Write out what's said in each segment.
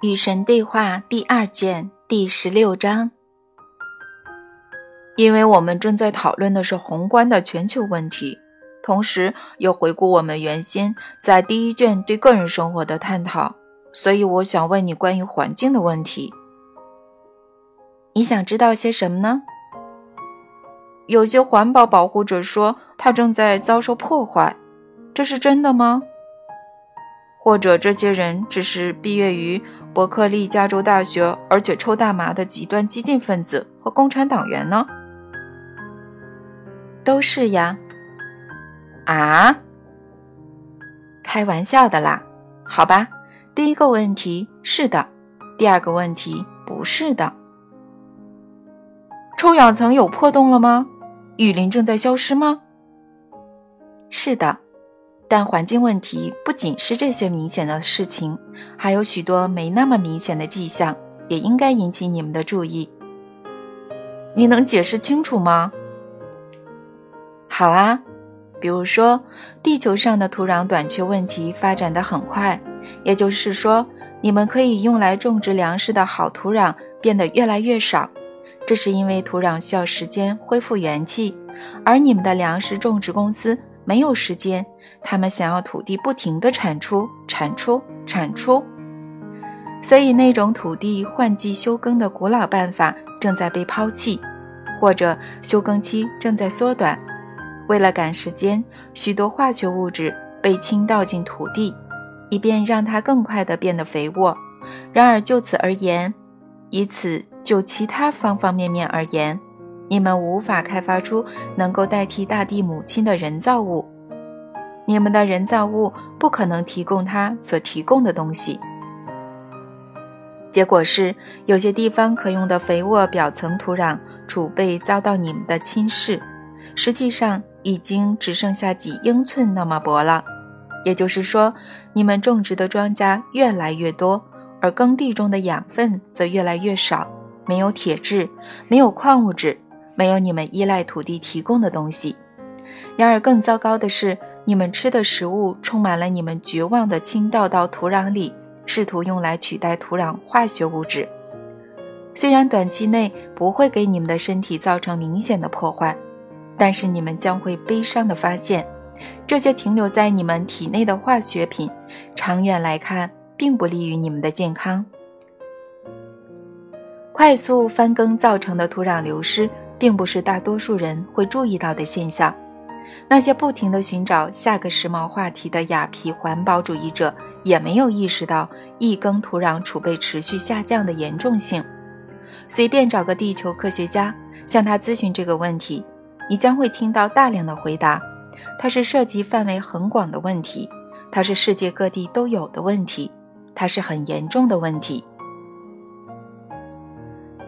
与神对话第二卷第十六章。因为我们正在讨论的是宏观的全球问题，同时又回顾我们原先在第一卷对个人生活的探讨，所以我想问你关于环境的问题。你想知道些什么呢？有些环保保护者说它正在遭受破坏，这是真的吗？或者这些人只是毕业于？伯克利加州大学，而且抽大麻的极端激进分子和共产党员呢？都是呀。啊？开玩笑的啦。好吧，第一个问题是的，第二个问题不是的。臭氧层有破洞了吗？雨林正在消失吗？是的。但环境问题不仅是这些明显的事情，还有许多没那么明显的迹象，也应该引起你们的注意。你能解释清楚吗？好啊，比如说，地球上的土壤短缺问题发展的很快，也就是说，你们可以用来种植粮食的好土壤变得越来越少，这是因为土壤需要时间恢复元气，而你们的粮食种植公司没有时间。他们想要土地不停地产出、产出、产出，所以那种土地换季休耕的古老办法正在被抛弃，或者休耕期正在缩短。为了赶时间，许多化学物质被倾倒进土地，以便让它更快地变得肥沃。然而就此而言，以此就其他方方面面而言，你们无法开发出能够代替大地母亲的人造物。你们的人造物不可能提供它所提供的东西。结果是，有些地方可用的肥沃表层土壤储备遭到你们的侵蚀，实际上已经只剩下几英寸那么薄了。也就是说，你们种植的庄稼越来越多，而耕地中的养分则越来越少。没有铁质，没有矿物质，没有你们依赖土地提供的东西。然而，更糟糕的是。你们吃的食物充满了你们绝望的倾倒到土壤里，试图用来取代土壤化学物质。虽然短期内不会给你们的身体造成明显的破坏，但是你们将会悲伤地发现，这些停留在你们体内的化学品，长远来看并不利于你们的健康。快速翻耕造成的土壤流失，并不是大多数人会注意到的现象。那些不停地寻找下个时髦话题的雅痞环保主义者，也没有意识到一耕土壤储备持续下降的严重性。随便找个地球科学家，向他咨询这个问题，你将会听到大量的回答。它是涉及范围很广的问题，它是世界各地都有的问题，它是很严重的问题。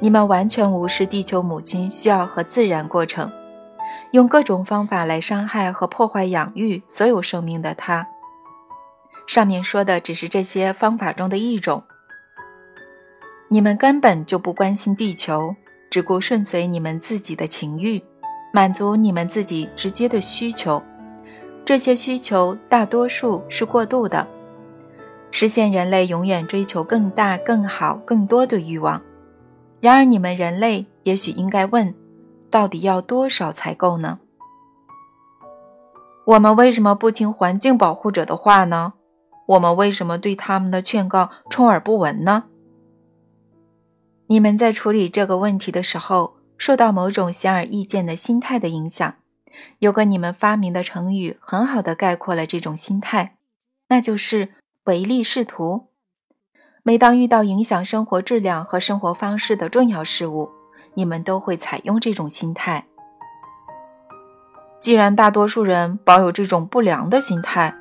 你们完全无视地球母亲需要和自然过程。用各种方法来伤害和破坏养育所有生命的他。上面说的只是这些方法中的一种。你们根本就不关心地球，只顾顺随你们自己的情欲，满足你们自己直接的需求。这些需求大多数是过度的，实现人类永远追求更大、更好、更多的欲望。然而，你们人类也许应该问。到底要多少才够呢？我们为什么不听环境保护者的话呢？我们为什么对他们的劝告充耳不闻呢？你们在处理这个问题的时候，受到某种显而易见的心态的影响。有个你们发明的成语，很好的概括了这种心态，那就是唯利是图。每当遇到影响生活质量和生活方式的重要事物，你们都会采用这种心态。既然大多数人保有这种不良的心态，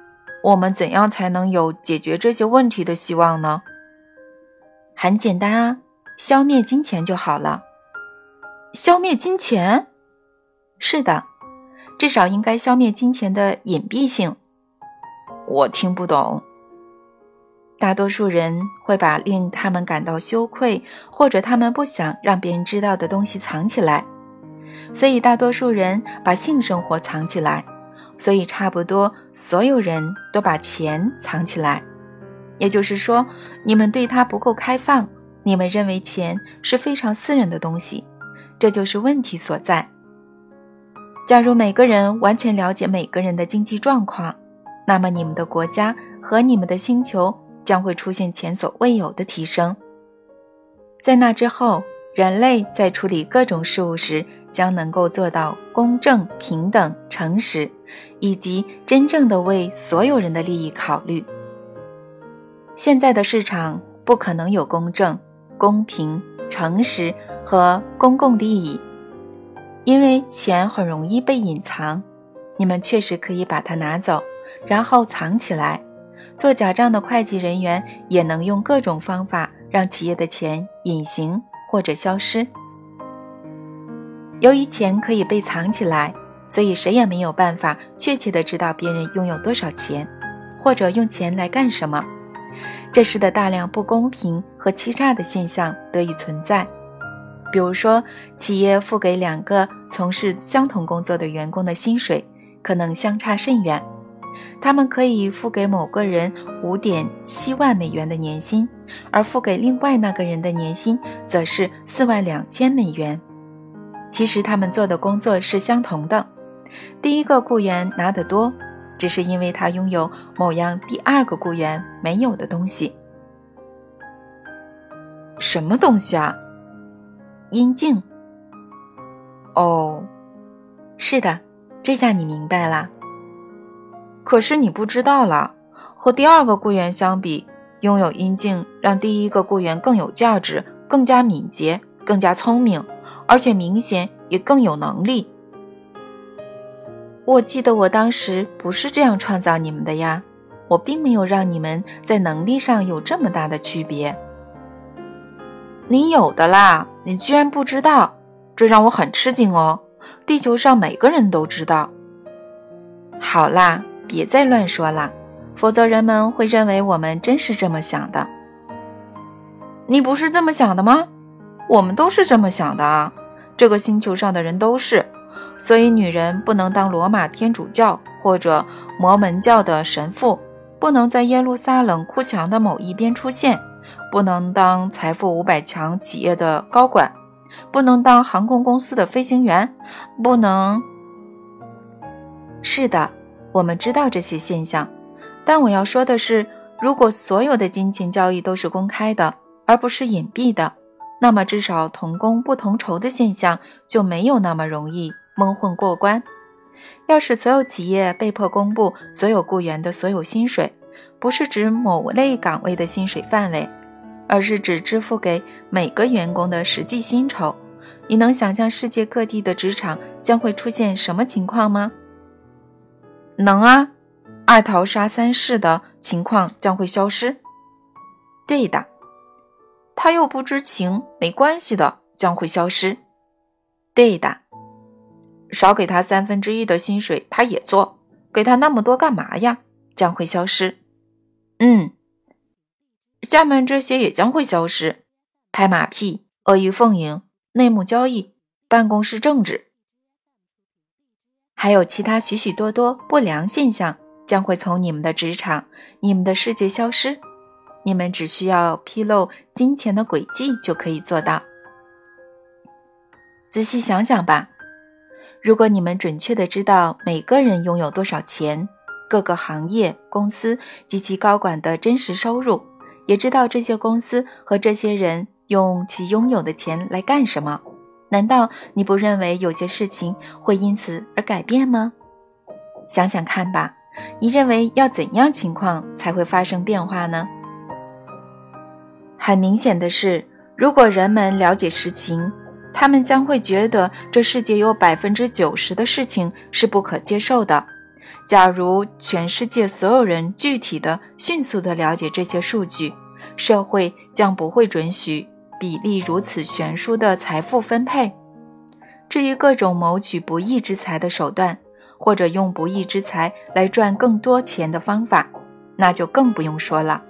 我们怎样才能有解决这些问题的希望呢？很简单啊，消灭金钱就好了。消灭金钱？是的，至少应该消灭金钱的隐蔽性。我听不懂。大多数人会把令他们感到羞愧或者他们不想让别人知道的东西藏起来，所以大多数人把性生活藏起来，所以差不多所有人都把钱藏起来。也就是说，你们对它不够开放，你们认为钱是非常私人的东西，这就是问题所在。假如每个人完全了解每个人的经济状况，那么你们的国家和你们的星球将会出现前所未有的提升。在那之后，人类在处理各种事物时，将能够做到公正、平等、诚实，以及真正的为所有人的利益考虑。现在的市场不可能有公正、公平、诚实和公共利益，因为钱很容易被隐藏。你们确实可以把它拿走，然后藏起来。做假账的会计人员也能用各种方法让企业的钱隐形或者消失。由于钱可以被藏起来，所以谁也没有办法确切的知道别人拥有多少钱，或者用钱来干什么。这时的大量不公平和欺诈的现象得以存在，比如说，企业付给两个从事相同工作的员工的薪水可能相差甚远。他们可以付给某个人五点七万美元的年薪，而付给另外那个人的年薪则是四万两千美元。其实他们做的工作是相同的，第一个雇员拿得多。只是因为他拥有某样第二个雇员没有的东西。什么东西啊？阴茎。哦，是的，这下你明白了。可是你不知道了，和第二个雇员相比，拥有阴茎让第一个雇员更有价值、更加敏捷、更加聪明，而且明显也更有能力。我记得我当时不是这样创造你们的呀，我并没有让你们在能力上有这么大的区别。你有的啦，你居然不知道，这让我很吃惊哦。地球上每个人都知道。好啦，别再乱说了，否则人们会认为我们真是这么想的。你不是这么想的吗？我们都是这么想的啊，这个星球上的人都是。所以，女人不能当罗马天主教或者摩门教的神父，不能在耶路撒冷哭墙的某一边出现，不能当财富五百强企业的高管，不能当航空公司的飞行员，不能。是的，我们知道这些现象，但我要说的是，如果所有的金钱交易都是公开的，而不是隐蔽的，那么至少同工不同酬的现象就没有那么容易。蒙混过关。要是所有企业被迫公布所有雇员的所有薪水，不是指某类岗位的薪水范围，而是指支付给每个员工的实际薪酬。你能想象世界各地的职场将会出现什么情况吗？能啊，二桃杀三士的情况将会消失。对的，他又不知情，没关系的，将会消失。对的。少给他三分之一的薪水，他也做。给他那么多干嘛呀？将会消失。嗯，下面这些也将会消失：拍马屁、阿谀奉迎、内幕交易、办公室政治，还有其他许许多多不良现象将会从你们的职场、你们的世界消失。你们只需要披露金钱的轨迹就可以做到。仔细想想吧。如果你们准确的知道每个人拥有多少钱，各个行业、公司及其高管的真实收入，也知道这些公司和这些人用其拥有的钱来干什么，难道你不认为有些事情会因此而改变吗？想想看吧，你认为要怎样情况才会发生变化呢？很明显的是，如果人们了解实情。他们将会觉得这世界有百分之九十的事情是不可接受的。假如全世界所有人具体的、迅速的了解这些数据，社会将不会准许比例如此悬殊的财富分配。至于各种谋取不义之财的手段，或者用不义之财来赚更多钱的方法，那就更不用说了。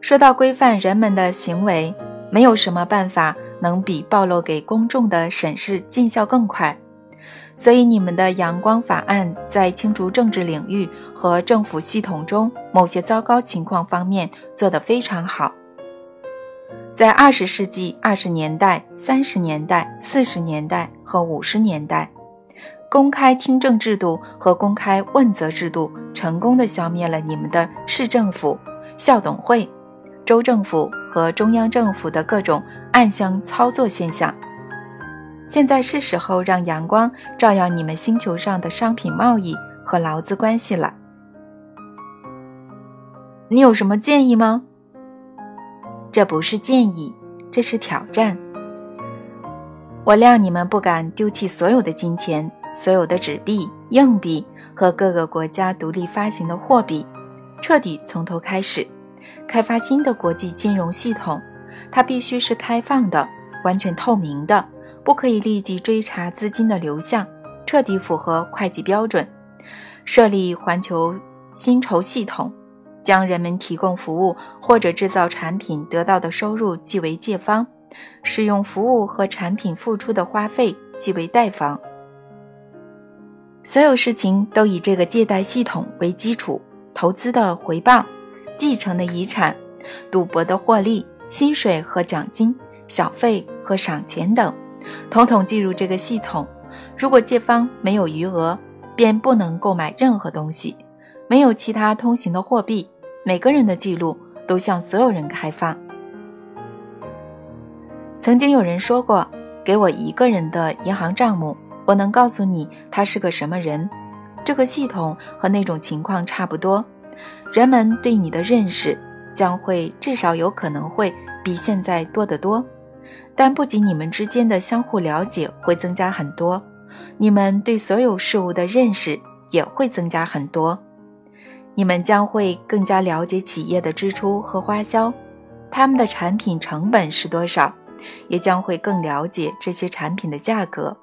说到规范人们的行为，没有什么办法。能比暴露给公众的审视见效更快，所以，你们的阳光法案在清除政治领域和政府系统中某些糟糕情况方面做得非常好。在二十世纪二十年代、三十年代、四十年代和五十年代，公开听证制度和公开问责制度成功的消灭了你们的市政府、校董会、州政府和中央政府的各种暗箱操作现象。现在是时候让阳光照耀你们星球上的商品贸易和劳资关系了。你有什么建议吗？这不是建议，这是挑战。我料你们不敢丢弃所有的金钱、所有的纸币、硬币和各个国家独立发行的货币，彻底从头开始，开发新的国际金融系统。它必须是开放的、完全透明的。不可以立即追查资金的流向，彻底符合会计标准。设立环球薪酬系统，将人们提供服务或者制造产品得到的收入记为借方，使用服务和产品付出的花费记为贷方。所有事情都以这个借贷系统为基础：投资的回报、继承的遗产、赌博的获利、薪水和奖金、小费和赏钱等。统统计入这个系统。如果借方没有余额，便不能购买任何东西，没有其他通行的货币。每个人的记录都向所有人开放。曾经有人说过：“给我一个人的银行账目，我能告诉你他是个什么人。”这个系统和那种情况差不多。人们对你的认识将会至少有可能会比现在多得多。但不仅你们之间的相互了解会增加很多，你们对所有事物的认识也会增加很多。你们将会更加了解企业的支出和花销，他们的产品成本是多少，也将会更了解这些产品的价格。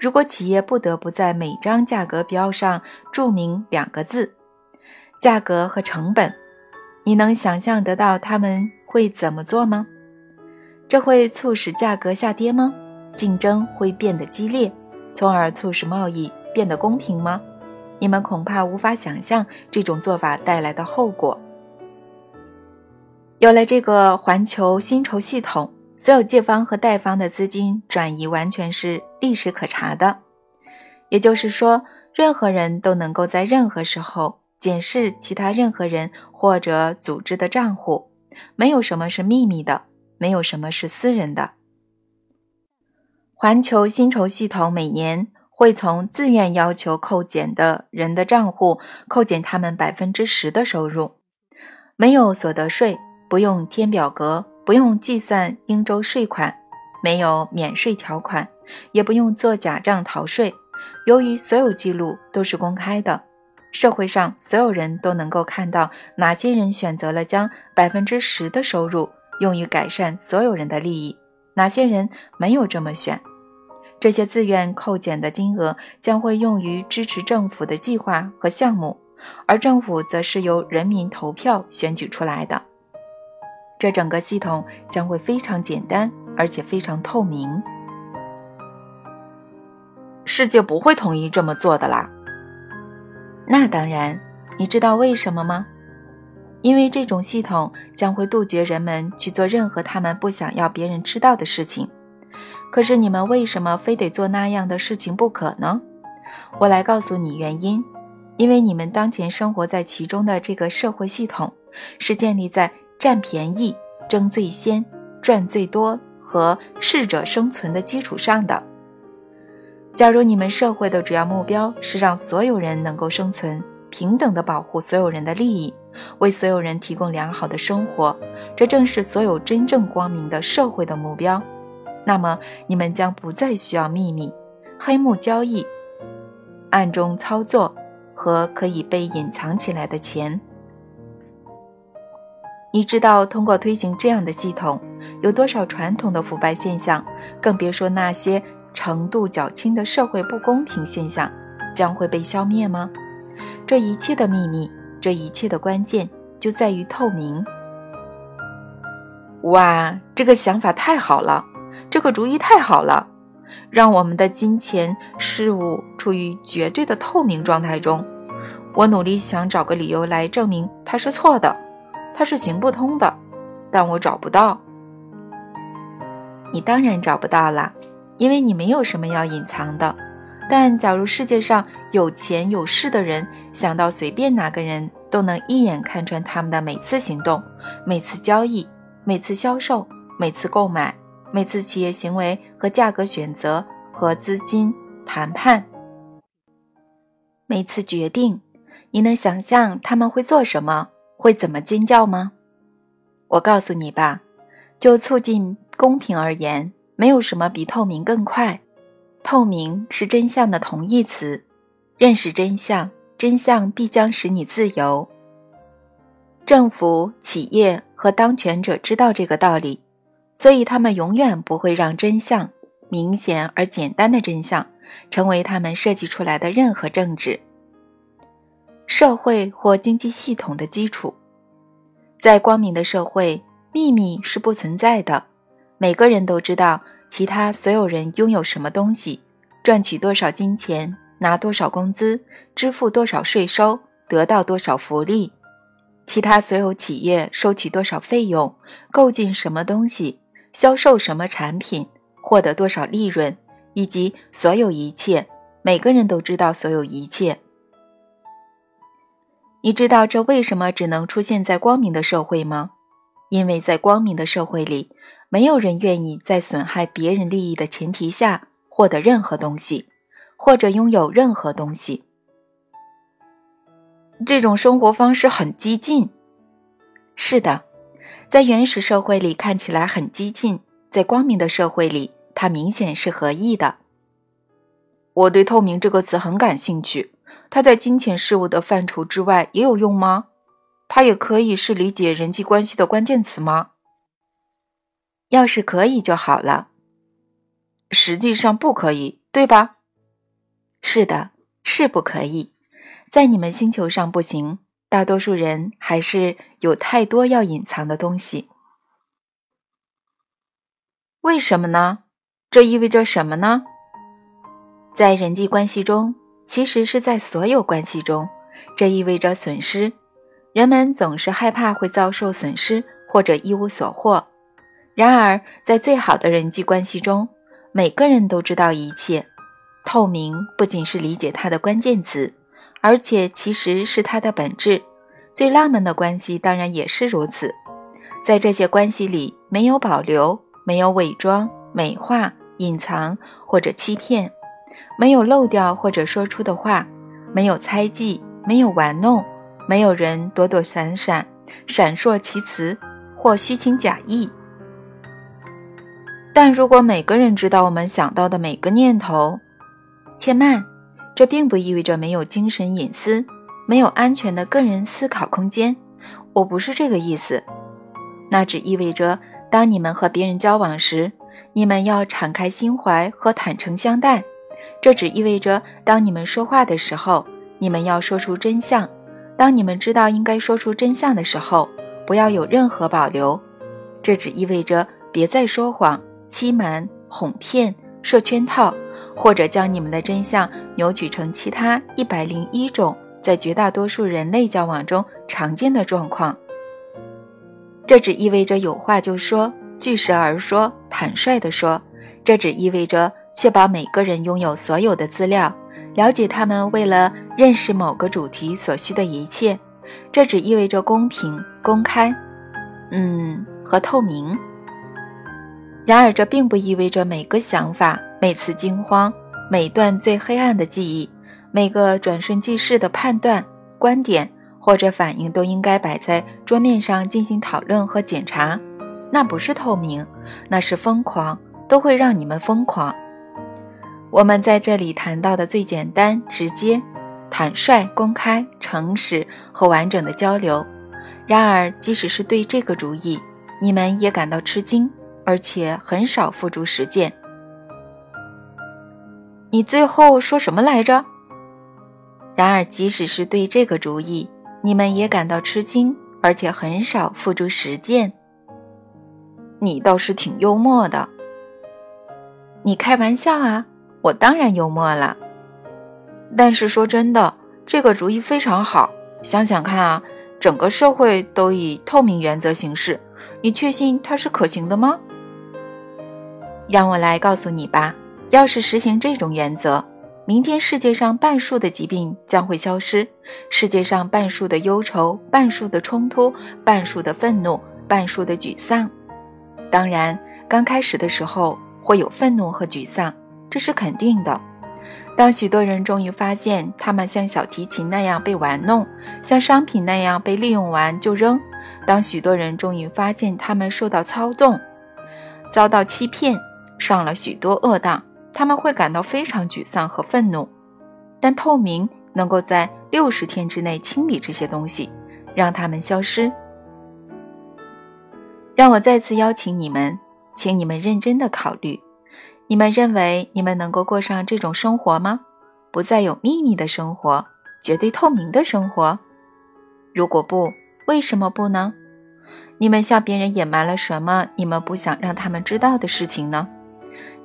如果企业不得不在每张价格标上注明两个字“价格和成本”，你能想象得到他们会怎么做吗？这会促使价格下跌吗？竞争会变得激烈，从而促使贸易变得公平吗？你们恐怕无法想象这种做法带来的后果。有了这个环球薪酬系统，所有借方和贷方的资金转移完全是历史可查的。也就是说，任何人都能够在任何时候检视其他任何人或者组织的账户，没有什么是秘密的。没有什么是私人的。环球薪酬系统每年会从自愿要求扣减的人的账户扣减他们百分之十的收入，没有所得税，不用填表格，不用计算应州税款，没有免税条款，也不用做假账逃税。由于所有记录都是公开的，社会上所有人都能够看到哪些人选择了将百分之十的收入。用于改善所有人的利益，哪些人没有这么选？这些自愿扣减的金额将会用于支持政府的计划和项目，而政府则是由人民投票选举出来的。这整个系统将会非常简单，而且非常透明。世界不会同意这么做的啦。那当然，你知道为什么吗？因为这种系统将会杜绝人们去做任何他们不想要别人知道的事情。可是你们为什么非得做那样的事情不可呢？我来告诉你原因。因为你们当前生活在其中的这个社会系统，是建立在占便宜、争最先、赚最多和适者生存的基础上的。假如你们社会的主要目标是让所有人能够生存，平等地保护所有人的利益。为所有人提供良好的生活，这正是所有真正光明的社会的目标。那么，你们将不再需要秘密、黑幕交易、暗中操作和可以被隐藏起来的钱。你知道，通过推行这样的系统，有多少传统的腐败现象，更别说那些程度较轻的社会不公平现象，将会被消灭吗？这一切的秘密。这一切的关键就在于透明。哇，这个想法太好了，这个主意太好了！让我们的金钱事物处于绝对的透明状态中。我努力想找个理由来证明它是错的，它是行不通的，但我找不到。你当然找不到了，因为你没有什么要隐藏的。但假如世界上有钱有势的人想到随便哪个人都能一眼看穿他们的每次行动、每次交易、每次销售、每次购买、每次企业行为和价格选择和资金谈判、每次决定，你能想象他们会做什么、会怎么尖叫吗？我告诉你吧，就促进公平而言，没有什么比透明更快。透明是真相的同义词，认识真相，真相必将使你自由。政府、企业和当权者知道这个道理，所以他们永远不会让真相明显而简单的真相成为他们设计出来的任何政治、社会或经济系统的基础。在光明的社会，秘密是不存在的，每个人都知道。其他所有人拥有什么东西，赚取多少金钱，拿多少工资，支付多少税收，得到多少福利；其他所有企业收取多少费用，购进什么东西，销售什么产品，获得多少利润，以及所有一切，每个人都知道所有一切。你知道这为什么只能出现在光明的社会吗？因为在光明的社会里。没有人愿意在损害别人利益的前提下获得任何东西，或者拥有任何东西。这种生活方式很激进。是的，在原始社会里看起来很激进，在光明的社会里，它明显是合意的。我对“透明”这个词很感兴趣。它在金钱事物的范畴之外也有用吗？它也可以是理解人际关系的关键词吗？要是可以就好了，实际上不可以，对吧？是的，是不可以，在你们星球上不行。大多数人还是有太多要隐藏的东西。为什么呢？这意味着什么呢？在人际关系中，其实是在所有关系中，这意味着损失。人们总是害怕会遭受损失或者一无所获。然而，在最好的人际关系中，每个人都知道一切。透明不仅是理解它的关键词，而且其实是它的本质。最浪漫的关系当然也是如此。在这些关系里，没有保留，没有伪装、美化、隐藏或者欺骗，没有漏掉或者说出的话，没有猜忌，没有玩弄，没有人躲躲闪闪、闪烁其词或虚情假意。但如果每个人知道我们想到的每个念头，且慢，这并不意味着没有精神隐私，没有安全的个人思考空间。我不是这个意思。那只意味着，当你们和别人交往时，你们要敞开心怀和坦诚相待。这只意味着，当你们说话的时候，你们要说出真相。当你们知道应该说出真相的时候，不要有任何保留。这只意味着，别再说谎。欺瞒、哄骗、设圈套，或者将你们的真相扭曲成其他一百零一种在绝大多数人类交往中常见的状况。这只意味着有话就说，据实而说，坦率地说。这只意味着确保每个人拥有所有的资料，了解他们为了认识某个主题所需的一切。这只意味着公平、公开，嗯，和透明。然而，这并不意味着每个想法、每次惊慌、每段最黑暗的记忆、每个转瞬即逝的判断、观点或者反应都应该摆在桌面上进行讨论和检查。那不是透明，那是疯狂，都会让你们疯狂。我们在这里谈到的最简单、直接、坦率、公开、诚实和完整的交流。然而，即使是对这个主意，你们也感到吃惊。而且很少付诸实践。你最后说什么来着？然而，即使是对这个主意，你们也感到吃惊，而且很少付诸实践。你倒是挺幽默的。你开玩笑啊？我当然幽默了。但是说真的，这个主意非常好。想想看啊，整个社会都以透明原则行事，你确信它是可行的吗？让我来告诉你吧。要是实行这种原则，明天世界上半数的疾病将会消失，世界上半数的忧愁、半数的冲突、半数的愤怒、半数的沮丧。当然，刚开始的时候会有愤怒和沮丧，这是肯定的。当许多人终于发现他们像小提琴那样被玩弄，像商品那样被利用完就扔；当许多人终于发现他们受到操纵，遭到欺骗，上了许多恶当，他们会感到非常沮丧和愤怒。但透明能够在六十天之内清理这些东西，让它们消失。让我再次邀请你们，请你们认真的考虑。你们认为你们能够过上这种生活吗？不再有秘密的生活，绝对透明的生活。如果不，为什么不呢？你们向别人隐瞒了什么？你们不想让他们知道的事情呢？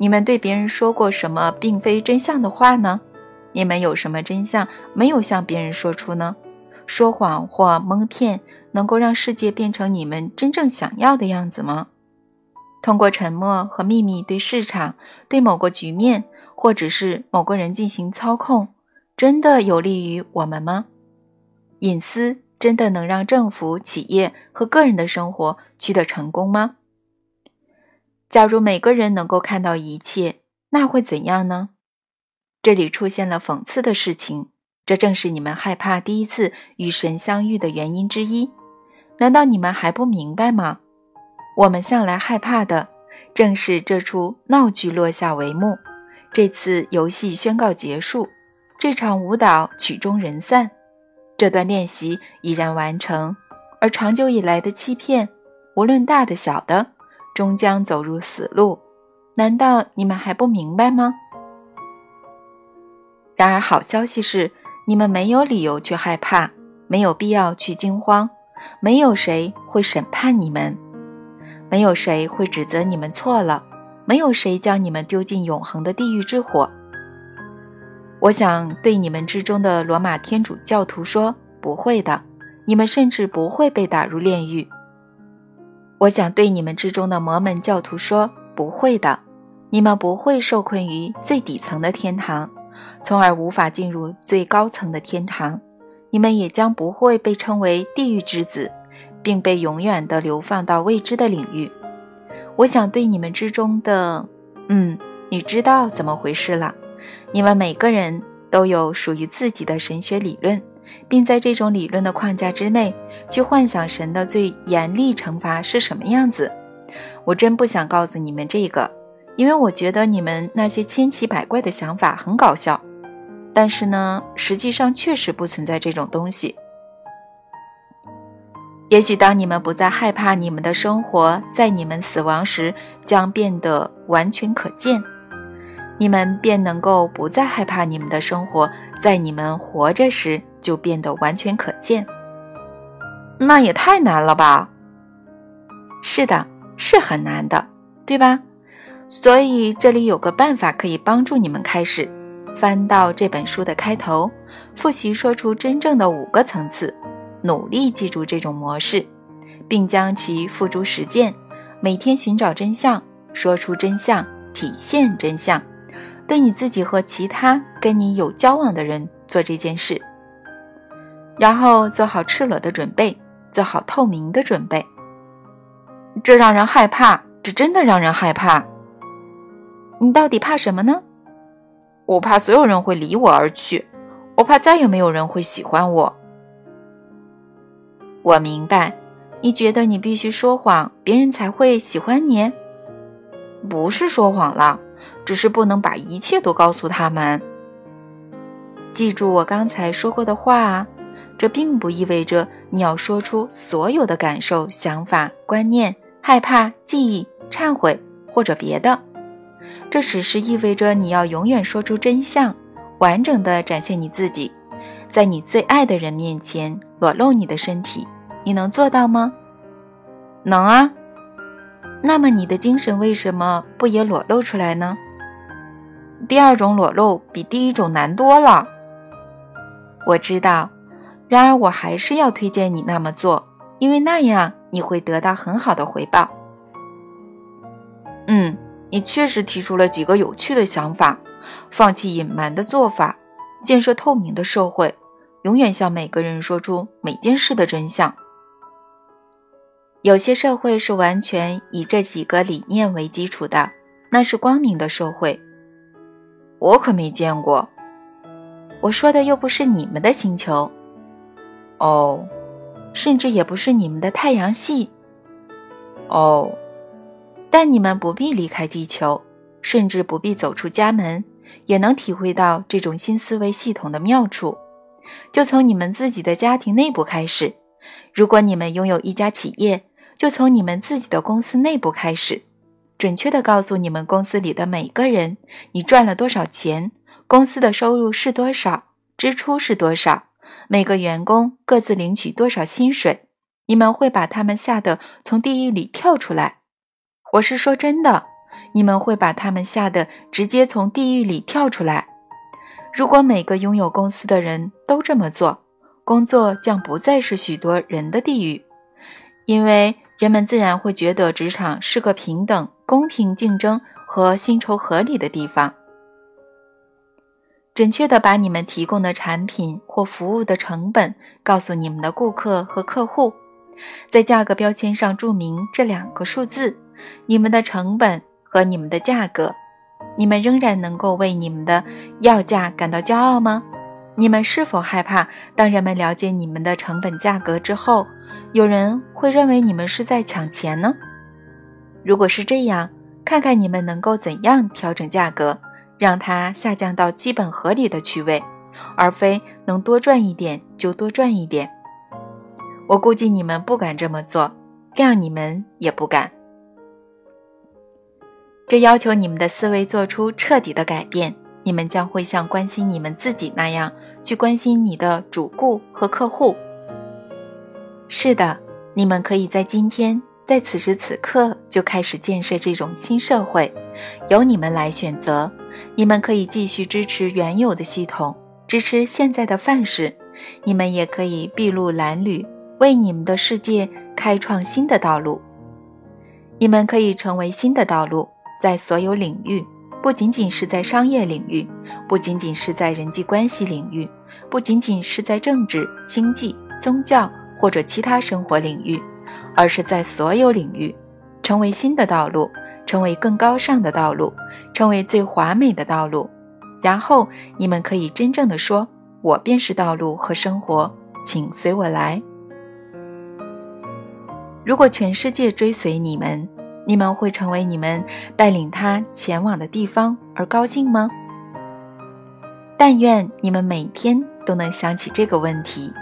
你们对别人说过什么并非真相的话呢？你们有什么真相没有向别人说出呢？说谎或蒙骗能够让世界变成你们真正想要的样子吗？通过沉默和秘密对市场、对某个局面或者是某个人进行操控，真的有利于我们吗？隐私真的能让政府、企业和个人的生活取得成功吗？假如每个人能够看到一切，那会怎样呢？这里出现了讽刺的事情，这正是你们害怕第一次与神相遇的原因之一。难道你们还不明白吗？我们向来害怕的，正是这出闹剧落下帷幕，这次游戏宣告结束，这场舞蹈曲终人散，这段练习已然完成，而长久以来的欺骗，无论大的小的，终将走入死路。难道你们还不明白吗？然而，好消息是，你们没有理由去害怕，没有必要去惊慌，没有谁会审判你们。没有谁会指责你们错了，没有谁将你们丢进永恒的地狱之火。我想对你们之中的罗马天主教徒说，不会的，你们甚至不会被打入炼狱。我想对你们之中的摩门教徒说，不会的，你们不会受困于最底层的天堂，从而无法进入最高层的天堂。你们也将不会被称为地狱之子。并被永远的流放到未知的领域。我想对你们之中的，嗯，你知道怎么回事了。你们每个人都有属于自己的神学理论，并在这种理论的框架之内去幻想神的最严厉惩罚是什么样子。我真不想告诉你们这个，因为我觉得你们那些千奇百怪的想法很搞笑。但是呢，实际上确实不存在这种东西。也许当你们不再害怕你们的生活在你们死亡时将变得完全可见，你们便能够不再害怕你们的生活在你们活着时就变得完全可见。那也太难了吧？是的，是很难的，对吧？所以这里有个办法可以帮助你们开始。翻到这本书的开头，复习说出真正的五个层次。努力记住这种模式，并将其付诸实践。每天寻找真相，说出真相，体现真相。对你自己和其他跟你有交往的人做这件事，然后做好赤裸的准备，做好透明的准备。这让人害怕，这真的让人害怕。你到底怕什么呢？我怕所有人会离我而去，我怕再也没有人会喜欢我。我明白，你觉得你必须说谎，别人才会喜欢你。不是说谎了，只是不能把一切都告诉他们。记住我刚才说过的话啊，这并不意味着你要说出所有的感受、想法、观念、害怕、记忆、忏悔或者别的。这只是意味着你要永远说出真相，完整的展现你自己，在你最爱的人面前。裸露你的身体，你能做到吗？能啊。那么你的精神为什么不也裸露出来呢？第二种裸露比第一种难多了。我知道，然而我还是要推荐你那么做，因为那样你会得到很好的回报。嗯，你确实提出了几个有趣的想法：放弃隐瞒的做法，建设透明的社会，永远向每个人说出每件事的真相。有些社会是完全以这几个理念为基础的，那是光明的社会。我可没见过。我说的又不是你们的星球，哦，甚至也不是你们的太阳系，哦。但你们不必离开地球，甚至不必走出家门，也能体会到这种新思维系统的妙处。就从你们自己的家庭内部开始。如果你们拥有一家企业，就从你们自己的公司内部开始，准确地告诉你们公司里的每个人，你赚了多少钱，公司的收入是多少，支出是多少，每个员工各自领取多少薪水。你们会把他们吓得从地狱里跳出来。我是说真的，你们会把他们吓得直接从地狱里跳出来。如果每个拥有公司的人都这么做，工作将不再是许多人的地狱，因为。人们自然会觉得职场是个平等、公平竞争和薪酬合理的地方。准确地把你们提供的产品或服务的成本告诉你们的顾客和客户，在价格标签上注明这两个数字：你们的成本和你们的价格。你们仍然能够为你们的要价感到骄傲吗？你们是否害怕当人们了解你们的成本价格之后？有人会认为你们是在抢钱呢。如果是这样，看看你们能够怎样调整价格，让它下降到基本合理的区位，而非能多赚一点就多赚一点。我估计你们不敢这么做，谅你们也不敢。这要求你们的思维做出彻底的改变。你们将会像关心你们自己那样去关心你的主顾和客户。是的，你们可以在今天，在此时此刻就开始建设这种新社会，由你们来选择。你们可以继续支持原有的系统，支持现在的范式。你们也可以筚路蓝缕，为你们的世界开创新的道路。你们可以成为新的道路，在所有领域，不仅仅是在商业领域，不仅仅是在人际关系领域，不仅仅是在政治、经济、宗教。或者其他生活领域，而是在所有领域，成为新的道路，成为更高尚的道路，成为最华美的道路。然后你们可以真正的说：“我便是道路和生活，请随我来。”如果全世界追随你们，你们会成为你们带领他前往的地方而高兴吗？但愿你们每天都能想起这个问题。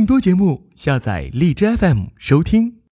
更多节目，下载荔枝 FM 收听。